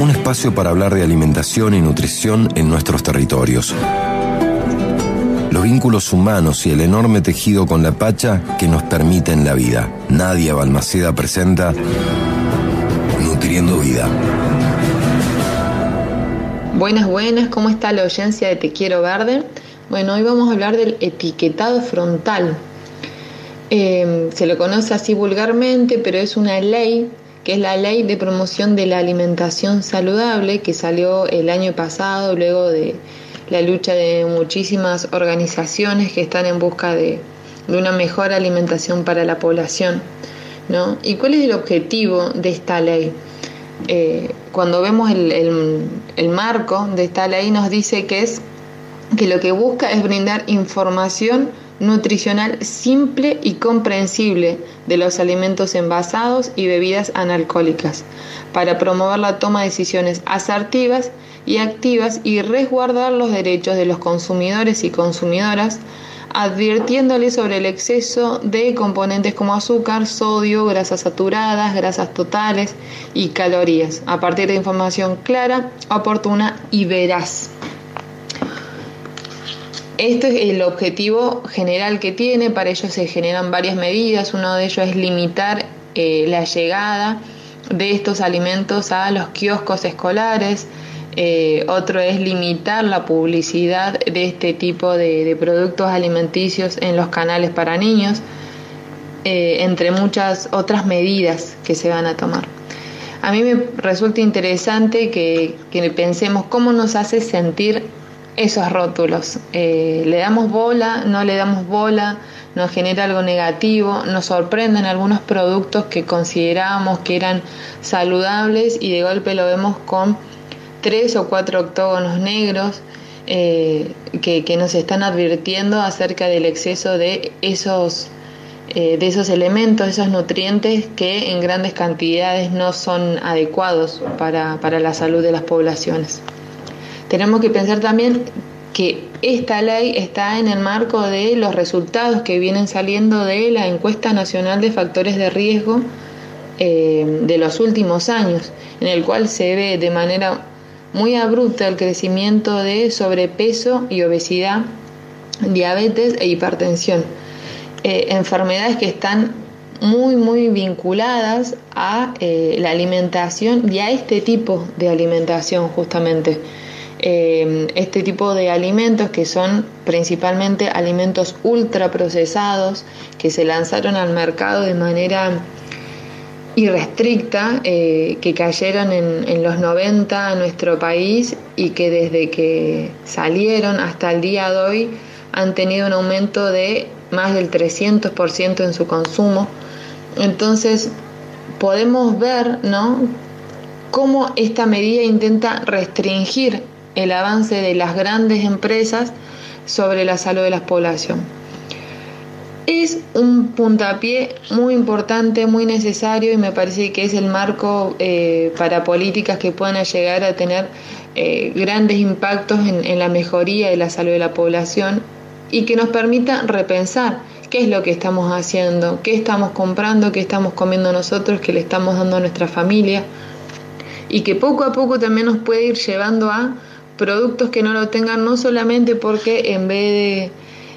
un espacio para hablar de alimentación y nutrición en nuestros territorios. Los vínculos humanos y el enorme tejido con la Pacha que nos permiten la vida. Nadia Balmaceda presenta Nutriendo Vida. Buenas, buenas, ¿cómo está la audiencia de Te Quiero Verde? Bueno, hoy vamos a hablar del etiquetado frontal. Eh, se lo conoce así vulgarmente, pero es una ley que es la ley de promoción de la alimentación saludable que salió el año pasado luego de la lucha de muchísimas organizaciones que están en busca de, una mejor alimentación para la población. ¿no? ¿Y cuál es el objetivo de esta ley? Eh, cuando vemos el, el marco de esta ley nos dice que es que lo que busca es brindar información nutricional simple y comprensible de los alimentos envasados y bebidas analcohólicas, para promover la toma de decisiones asertivas y activas y resguardar los derechos de los consumidores y consumidoras, advirtiéndoles sobre el exceso de componentes como azúcar, sodio, grasas saturadas, grasas totales y calorías, a partir de información clara, oportuna y veraz. Esto es el objetivo general que tiene, para ello se generan varias medidas, uno de ellos es limitar eh, la llegada de estos alimentos a los kioscos escolares, eh, otro es limitar la publicidad de este tipo de, productos alimenticios en los canales para niños, eh, entre muchas otras medidas que se van a tomar. A mí me resulta interesante que, que pensemos cómo nos hace sentir esos rótulos. Eh, le damos bola, no le damos bola, nos genera algo negativo, nos sorprenden algunos productos que considerábamos que eran saludables y de golpe lo vemos con tres o cuatro octógonos negros eh, que, nos están advirtiendo acerca del exceso de esos, eh, de esos elementos, esos nutrientes que en grandes cantidades no son adecuados para la salud de las poblaciones tenemos que pensar también que esta ley está en el marco de los resultados que vienen saliendo de la encuesta nacional de factores de riesgo eh, de los últimos años, en el cual se ve de manera muy abrupta el crecimiento de sobrepeso y obesidad, diabetes e hipertensión, eh, enfermedades que están muy muy vinculadas a eh, la alimentación y a este tipo de alimentación justamente. Eh, este tipo de alimentos que son principalmente alimentos ultraprocesados que se lanzaron al mercado de manera irrestricta, eh, que cayeron en, en, los 90 a nuestro país y que desde que salieron hasta el día de hoy han tenido un aumento de más del 300% en su consumo. Entonces podemos ver ¿no? cómo esta medida intenta restringir el avance de las grandes empresas sobre la salud de la población. Es un puntapié muy importante, muy necesario y me parece que es el marco eh, para políticas que puedan llegar a tener eh, grandes impactos en, en la mejoría de la salud de la población y que nos permita repensar qué es lo que estamos haciendo, qué estamos comprando, qué estamos comiendo nosotros, qué le estamos dando a nuestra familia y que poco a poco también nos puede ir llevando a productos que no lo tengan no solamente porque en vez de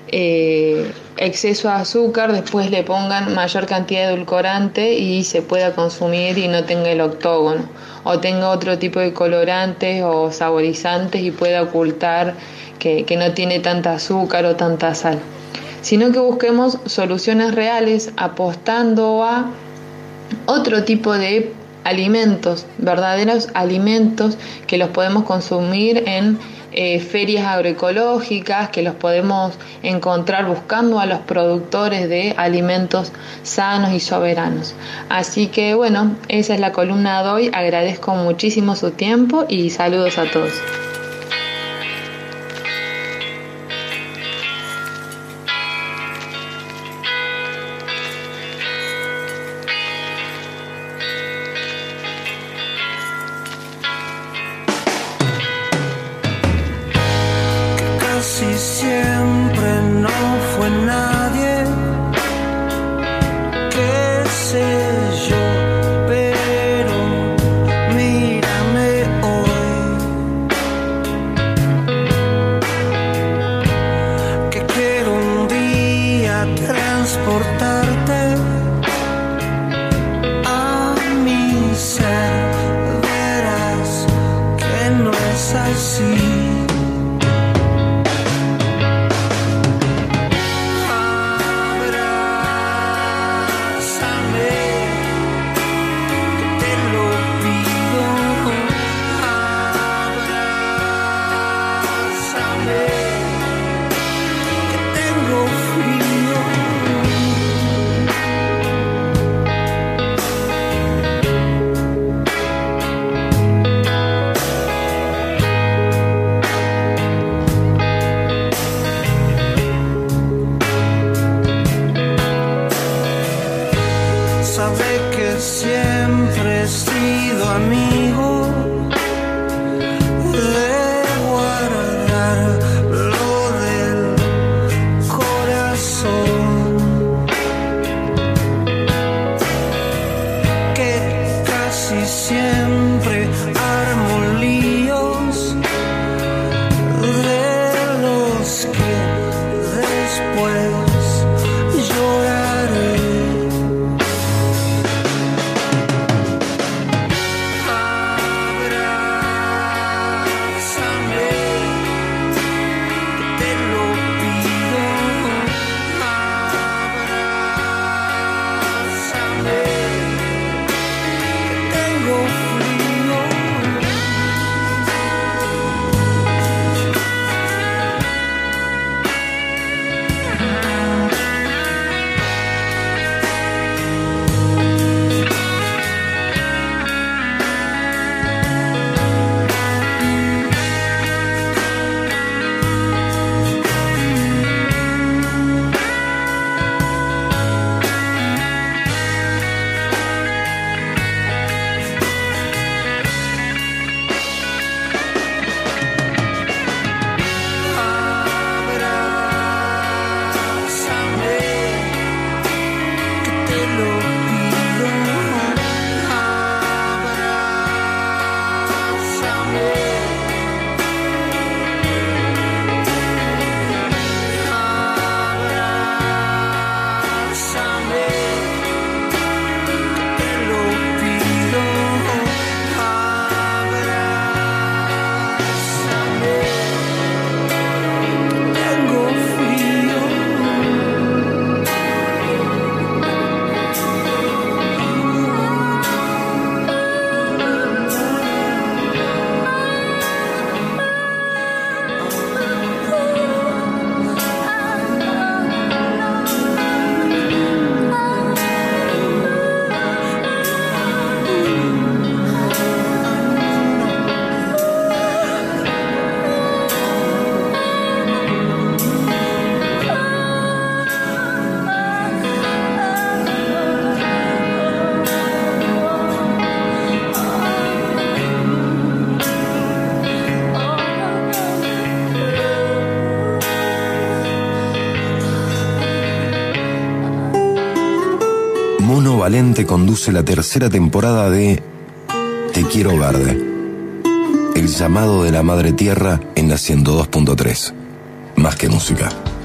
eh, exceso de azúcar después le pongan mayor cantidad de edulcorante y se pueda consumir y no tenga el octógono o tenga otro tipo de colorantes o saborizantes y pueda ocultar que, que no tiene tanta azúcar o tanta sal sino que busquemos soluciones reales apostando a otro tipo de alimentos, verdaderos alimentos que los podemos consumir en eh, ferias agroecológicas, que los podemos encontrar buscando a los productores de alimentos sanos y soberanos. Así que bueno, esa es la columna de hoy. Agradezco muchísimo su tiempo y saludos a todos. see. Valente conduce la tercera temporada de Te quiero verde. El llamado de la madre tierra en la 102.3. Más que música.